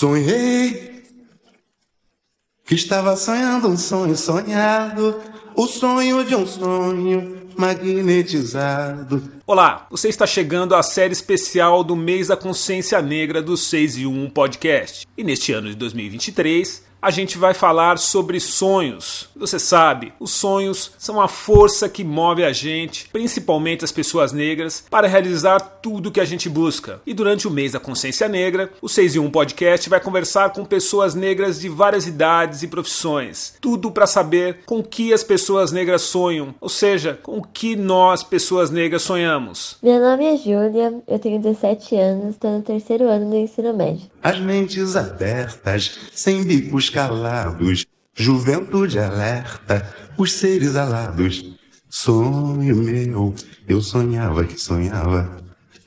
Sonhei que estava sonhando um sonho sonhado, o sonho de um sonho magnetizado. Olá, você está chegando à série especial do mês da consciência negra do 6 e 1 podcast. E neste ano de 2023, a gente vai falar sobre sonhos. Você sabe, os sonhos são a força que move a gente, principalmente as pessoas negras, para realizar tudo que a gente busca. E durante o mês da consciência negra, o 6 e 1 podcast vai conversar com pessoas negras de várias idades e profissões. Tudo para saber com que as pessoas negras sonham, ou seja, com o que nós, pessoas negras, sonhamos. Meu nome é Júlia, eu tenho 17 anos, estou no terceiro ano do ensino médio. As mentes abertas, sem bicos calados, juventude alerta, os seres alados. Sonho meu, eu sonhava que sonhava.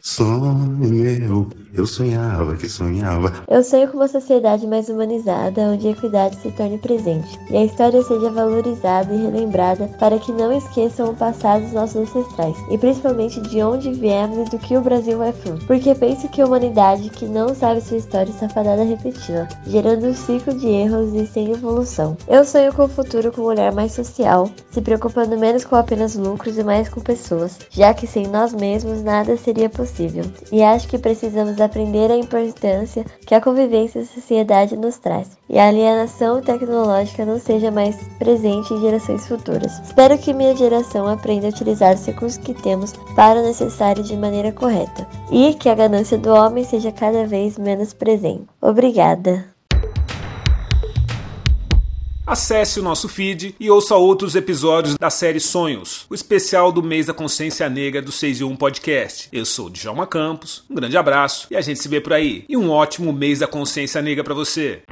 Sonho meu, eu sonhava que sonhava. Eu sonho com uma sociedade mais humanizada, onde a equidade se torne presente e a história seja valorizada e relembrada para que não esqueçam o passado dos nossos ancestrais e principalmente de onde viemos e do que o Brasil é fruto. Porque penso que a humanidade que não sabe sua história está fadada a repeti-la, gerando um ciclo de erros e sem evolução. Eu sonho com o futuro com um olhar mais social, se preocupando menos com apenas lucros e mais com pessoas, já que sem nós mesmos nada seria possível. E acho que precisamos aprender a importância que a convivência e a sociedade nos traz. E a alienação tecnológica não seja mais presente em gerações futuras. Espero que minha geração aprenda a utilizar os recursos que temos para o necessário de maneira correta. E que a ganância do homem seja cada vez menos presente. Obrigada. Acesse o nosso feed e ouça outros episódios da série Sonhos, o especial do mês da consciência negra do 6 e 1 podcast. Eu sou o Djalma Campos, um grande abraço e a gente se vê por aí. E um ótimo mês da consciência negra para você.